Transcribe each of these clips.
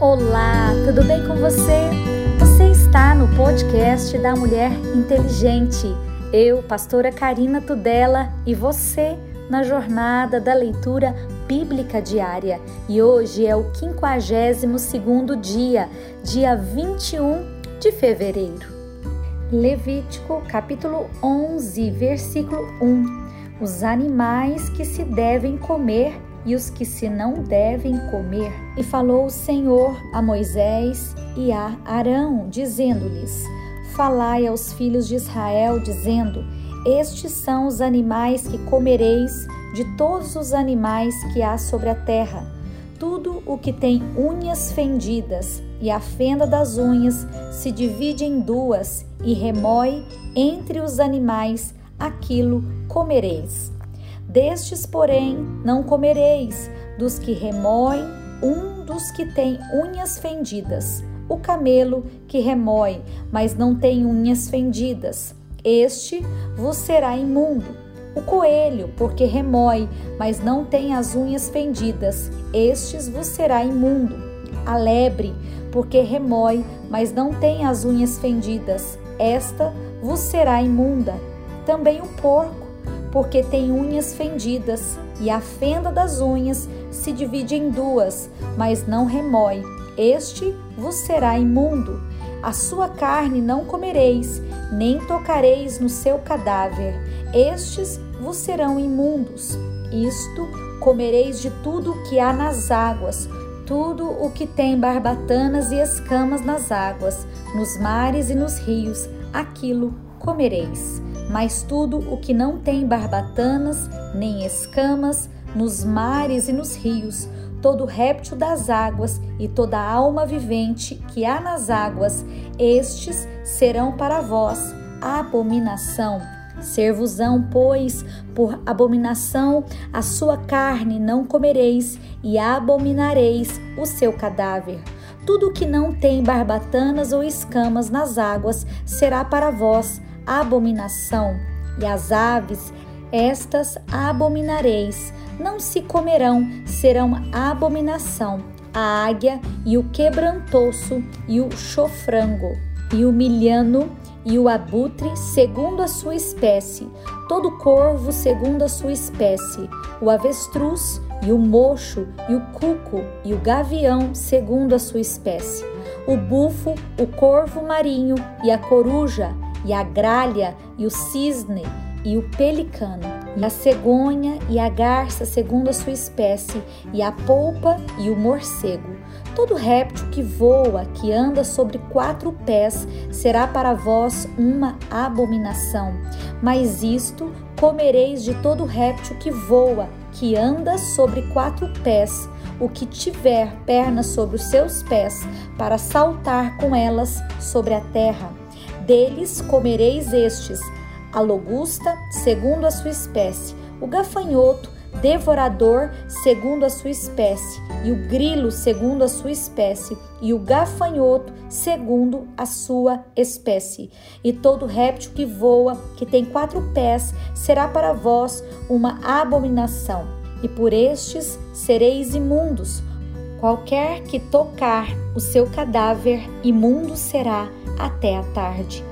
Olá, tudo bem com você? Você está no podcast da Mulher Inteligente. Eu, pastora Karina Tudela, e você na jornada da leitura bíblica diária. E hoje é o 52º dia, dia 21 de fevereiro. Levítico, capítulo 11, versículo 1. Os animais que se devem comer e os que se não devem comer. E falou o Senhor a Moisés e a Arão, dizendo-lhes: Falai aos filhos de Israel, dizendo: Estes são os animais que comereis de todos os animais que há sobre a terra. Tudo o que tem unhas fendidas e a fenda das unhas se divide em duas e remói entre os animais, aquilo comereis. Destes, porém, não comereis, dos que remoem, um dos que tem unhas fendidas, o camelo que remói, mas não tem unhas fendidas. Este vos será imundo. O coelho, porque remói, mas não tem as unhas fendidas, estes vos será imundo. A lebre, porque remói, mas não tem as unhas fendidas, esta vos será imunda. Também o porco, porque tem unhas fendidas, e a fenda das unhas se divide em duas, mas não remói. Este vos será imundo. A sua carne não comereis, nem tocareis no seu cadáver. Estes vos serão imundos. Isto comereis de tudo o que há nas águas, tudo o que tem barbatanas e escamas nas águas, nos mares e nos rios, aquilo comereis mas tudo o que não tem barbatanas nem escamas nos mares e nos rios, todo réptil das águas e toda alma vivente que há nas águas, estes serão para vós abominação. Servosão, pois, por abominação a sua carne não comereis e abominareis o seu cadáver. Tudo que não tem barbatanas ou escamas nas águas será para vós abominação, e as aves, estas abominareis, não se comerão, serão abominação. A águia e o quebrantoço e o chofrango, e o milhano e o abutre segundo a sua espécie, todo corvo segundo a sua espécie, o avestruz e o mocho e o cuco e o gavião segundo a sua espécie, o bufo, o corvo marinho e a coruja e a gralha e o cisne e o pelicano, e a cegonha e a garça segundo a sua espécie, e a polpa e o morcego. Todo réptil que voa, que anda sobre quatro pés, será para vós uma abominação. Mas isto comereis de todo réptil que voa, que anda sobre quatro pés, o que tiver pernas sobre os seus pés, para saltar com elas sobre a terra deles comereis estes: a logusta, segundo a sua espécie, o gafanhoto, devorador, segundo a sua espécie, e o grilo, segundo a sua espécie, e o gafanhoto, segundo a sua espécie. E todo réptil que voa, que tem quatro pés, será para vós uma abominação, e por estes sereis imundos. Qualquer que tocar o seu cadáver, imundo será até a tarde.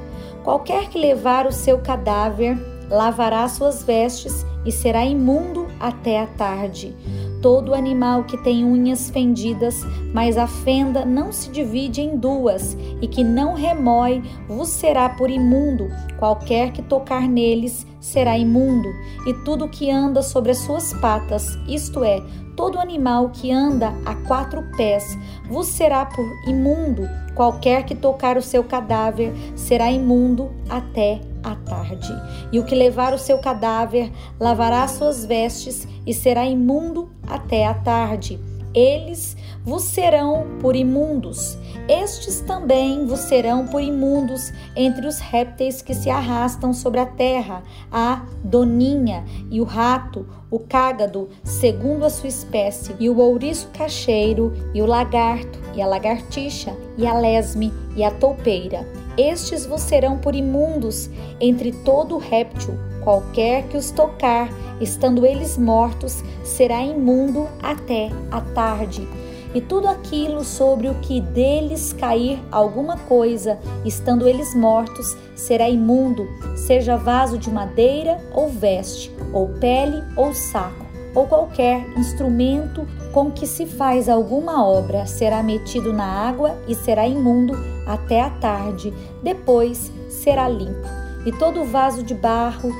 Qualquer que levar o seu cadáver, lavará suas vestes e será imundo até a tarde. Todo animal que tem unhas fendidas, mas a fenda não se divide em duas, e que não remói, vos será por imundo. Qualquer que tocar neles será imundo, e tudo que anda sobre as suas patas, isto é, todo animal que anda a quatro pés, vos será por imundo. Qualquer que tocar o seu cadáver será imundo até à tarde. E o que levar o seu cadáver lavará suas vestes e será imundo até à tarde. Eles vos serão por imundos. Estes também vos serão por imundos entre os répteis que se arrastam sobre a terra, a doninha e o rato, o cágado, segundo a sua espécie, e o ouriço cacheiro, e o lagarto, e a lagartixa, e a lesme, e a toupeira estes vos serão por imundos entre todo réptil, qualquer que os tocar, estando eles mortos, será imundo até a tarde. e tudo aquilo sobre o que deles cair alguma coisa, estando eles mortos, será imundo, seja vaso de madeira ou veste, ou pele ou saco, ou qualquer instrumento com que se faz alguma obra, será metido na água e será imundo até a tarde, depois será limpo. E todo vaso de barro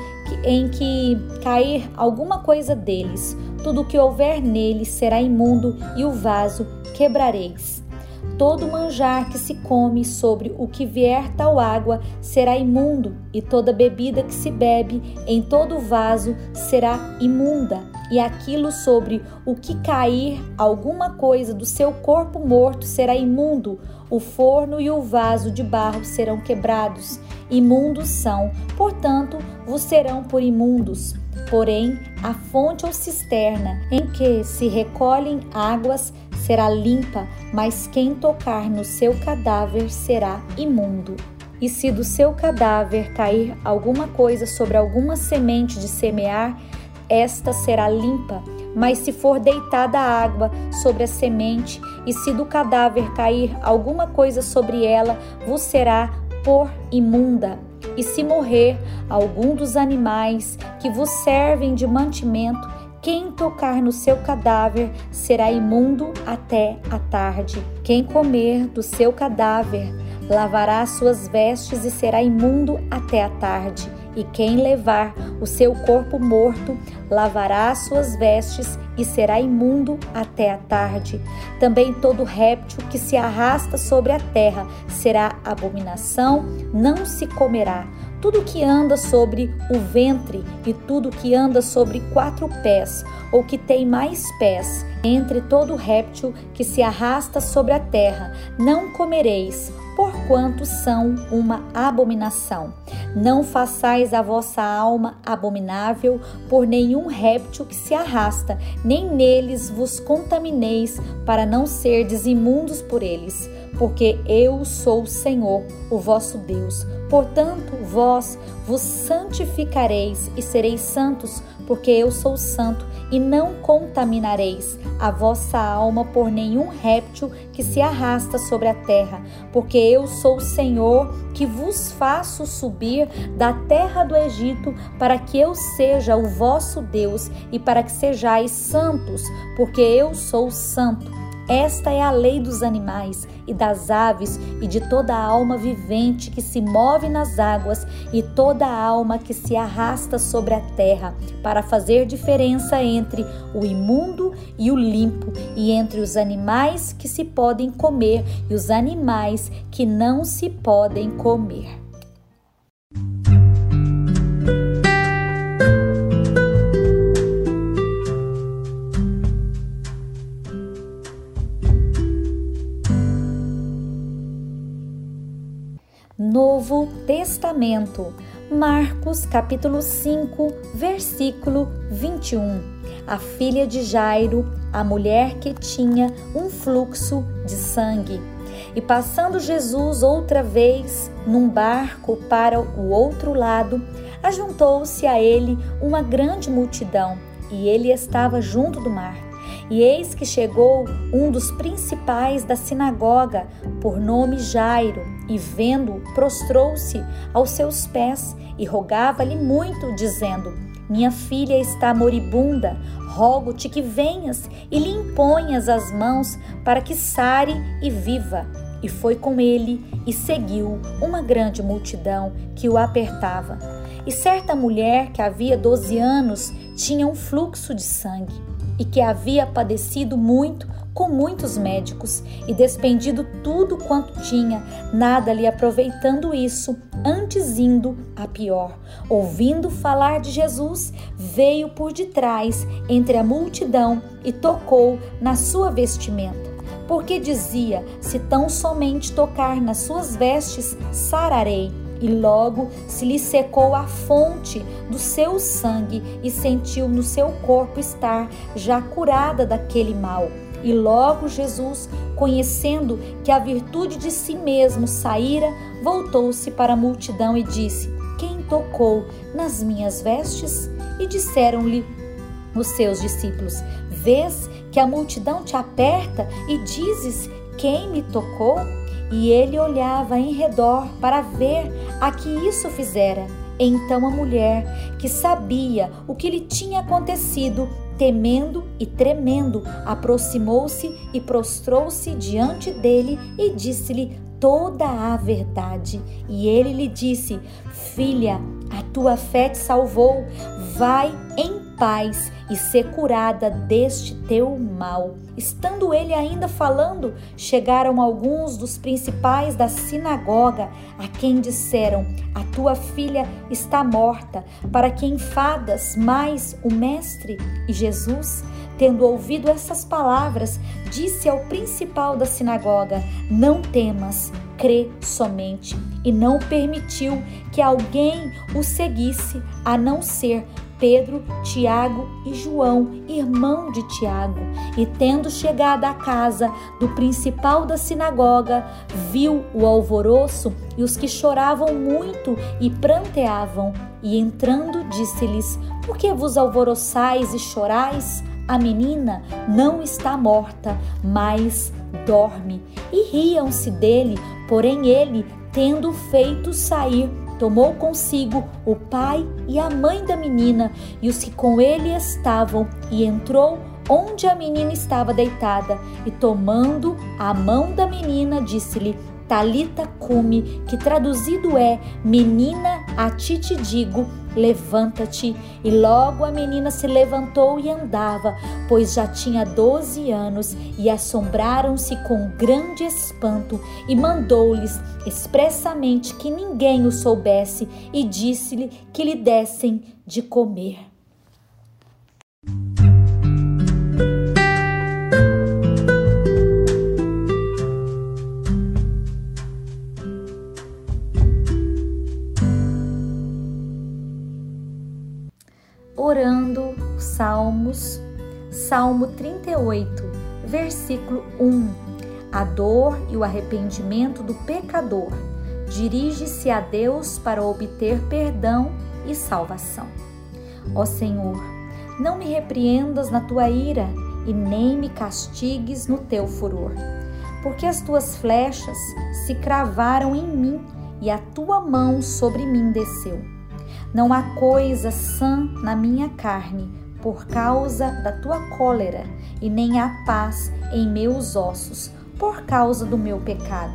em que cair alguma coisa deles, tudo que houver nele será imundo e o vaso quebrareis. Todo manjar que se come sobre o que vier tal água será imundo, e toda bebida que se bebe em todo vaso será imunda, e aquilo sobre o que cair alguma coisa do seu corpo morto será imundo. O forno e o vaso de barro serão quebrados. Imundos são, portanto, vos serão por imundos. Porém, a fonte ou cisterna em que se recolhem águas será limpa, mas quem tocar no seu cadáver será imundo. E se do seu cadáver cair alguma coisa sobre alguma semente de semear, esta será limpa. Mas se for deitada água sobre a semente, e se do cadáver cair alguma coisa sobre ela, vos será por imunda. E se morrer algum dos animais que vos servem de mantimento, quem tocar no seu cadáver será imundo até a tarde. Quem comer do seu cadáver lavará suas vestes e será imundo até a tarde. E quem levar o seu corpo morto lavará suas vestes e será imundo até a tarde. Também todo réptil que se arrasta sobre a terra será abominação, não se comerá. Tudo que anda sobre o ventre e tudo que anda sobre quatro pés, ou que tem mais pés, entre todo réptil que se arrasta sobre a terra, não comereis, porquanto são uma abominação. Não façais a vossa alma abominável por nenhum réptil que se arrasta, nem neles vos contamineis, para não serdes imundos por eles, porque eu sou o Senhor, o vosso Deus. Portanto, vós vos santificareis e sereis santos, porque eu sou santo, e não contaminareis a vossa alma por nenhum réptil que se arrasta sobre a terra, porque eu sou o Senhor que vos faço subir da terra do Egito, para que eu seja o vosso Deus e para que sejais santos, porque eu sou santo. Esta é a lei dos animais e das aves e de toda a alma vivente que se move nas águas e toda a alma que se arrasta sobre a terra, para fazer diferença entre o imundo e o limpo, e entre os animais que se podem comer e os animais que não se podem comer. Novo Testamento, Marcos capítulo 5, versículo 21. A filha de Jairo, a mulher que tinha um fluxo de sangue. E passando Jesus outra vez num barco para o outro lado, ajuntou-se a ele uma grande multidão, e ele estava junto do mar. E eis que chegou um dos principais da sinagoga, por nome Jairo, e vendo, prostrou-se aos seus pés e rogava-lhe muito, dizendo: Minha filha está moribunda, rogo-te que venhas e lhe imponhas as mãos para que sare e viva. E foi com ele e seguiu uma grande multidão que o apertava. E certa mulher que havia doze anos tinha um fluxo de sangue e que havia padecido muito com muitos médicos e despendido tudo quanto tinha, nada lhe aproveitando isso, antes indo a pior. Ouvindo falar de Jesus, veio por detrás entre a multidão e tocou na sua vestimenta. Porque dizia: Se tão somente tocar nas suas vestes, sararei e logo se lhe secou a fonte do seu sangue e sentiu no seu corpo estar já curada daquele mal. E logo Jesus, conhecendo que a virtude de si mesmo saíra, voltou-se para a multidão e disse: Quem tocou nas minhas vestes? E disseram-lhe os seus discípulos: Vês que a multidão te aperta e dizes: Quem me tocou? E ele olhava em redor para ver a que isso fizera. Então a mulher, que sabia o que lhe tinha acontecido, temendo e tremendo, aproximou-se e prostrou-se diante dele e disse-lhe toda a verdade. E ele lhe disse: Filha, a tua fé te salvou, vai em paz e ser curada deste teu mal. Estando ele ainda falando, chegaram alguns dos principais da sinagoga, a quem disseram: A tua filha está morta, para que enfadas mais o mestre? E Jesus, tendo ouvido essas palavras, disse ao principal da sinagoga: Não temas, crê somente. E não permitiu que alguém o seguisse, a não ser Pedro, Tiago e João, irmão de Tiago. E tendo chegado à casa do principal da sinagoga, viu o alvoroço e os que choravam muito e pranteavam. E entrando, disse-lhes: Por que vos alvoroçais e chorais? A menina não está morta, mas dorme. E riam-se dele, porém ele, tendo feito sair tomou consigo o pai e a mãe da menina e os que com ele estavam, e entrou onde a menina estava deitada, e tomando a mão da menina, disse-lhe: Talita cume, que traduzido é: Menina, a ti te digo, levanta-te. E logo a menina se levantou e andava, pois já tinha doze anos, e assombraram-se com grande espanto, e mandou-lhes expressamente que ninguém o soubesse, e disse-lhe que lhe dessem de comer. Orando Salmos, Salmo 38, versículo 1. A dor e o arrependimento do pecador dirige-se a Deus para obter perdão e salvação. Ó Senhor, não me repreendas na tua ira e nem me castigues no teu furor, porque as tuas flechas se cravaram em mim e a tua mão sobre mim desceu. Não há coisa sã na minha carne por causa da tua cólera, e nem há paz em meus ossos por causa do meu pecado.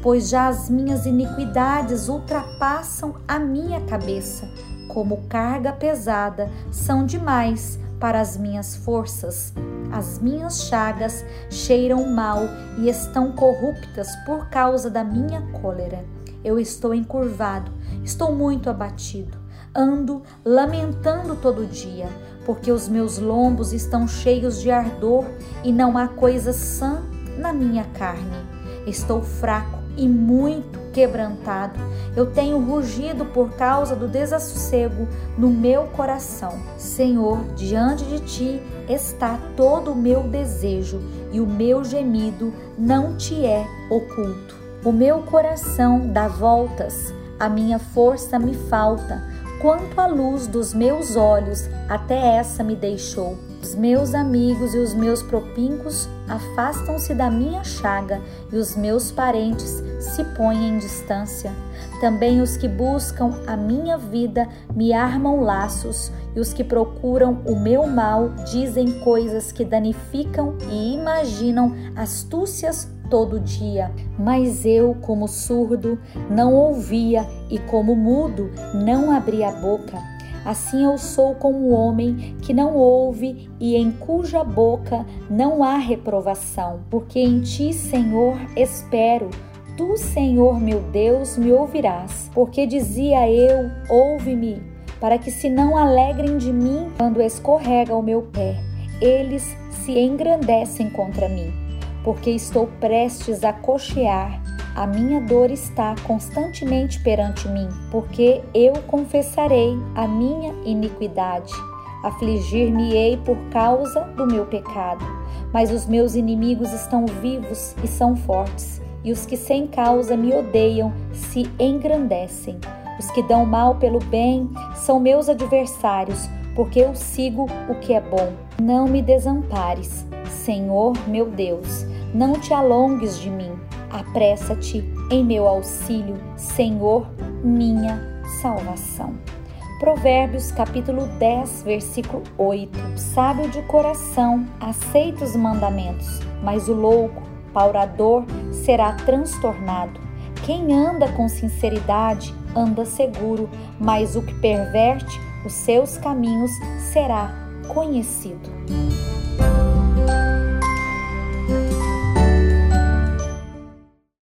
Pois já as minhas iniquidades ultrapassam a minha cabeça, como carga pesada, são demais para as minhas forças. As minhas chagas cheiram mal e estão corruptas por causa da minha cólera. Eu estou encurvado, estou muito abatido. Ando lamentando todo dia, porque os meus lombos estão cheios de ardor e não há coisa sã na minha carne. Estou fraco e muito quebrantado. Eu tenho rugido por causa do desassossego no meu coração. Senhor, diante de ti está todo o meu desejo e o meu gemido não te é oculto. O meu coração dá voltas, a minha força me falta. Quanto à luz dos meus olhos, até essa me deixou. Os meus amigos e os meus propíncos afastam-se da minha chaga, e os meus parentes se põem em distância. Também os que buscam a minha vida me armam laços, e os que procuram o meu mal dizem coisas que danificam e imaginam astúcias todo dia. Mas eu, como surdo, não ouvia e como mudo, não abria a boca. Assim eu sou como o homem que não ouve e em cuja boca não há reprovação, porque em ti, Senhor, espero. Tu, Senhor meu Deus, me ouvirás, porque dizia eu: ouve-me, para que se não alegrem de mim quando escorrega o meu pé, eles se engrandecem contra mim porque estou prestes a cochear. A minha dor está constantemente perante mim, porque eu confessarei a minha iniquidade. Afligir-me-ei por causa do meu pecado. Mas os meus inimigos estão vivos e são fortes, e os que sem causa me odeiam se engrandecem. Os que dão mal pelo bem são meus adversários, porque eu sigo o que é bom. Não me desampares Senhor meu Deus, não te alongues de mim, apressa-te em meu auxílio, Senhor, minha salvação. Provérbios capítulo 10, versículo 8. Sábio de coração aceita os mandamentos, mas o louco, paurador, será transtornado. Quem anda com sinceridade anda seguro, mas o que perverte os seus caminhos será conhecido.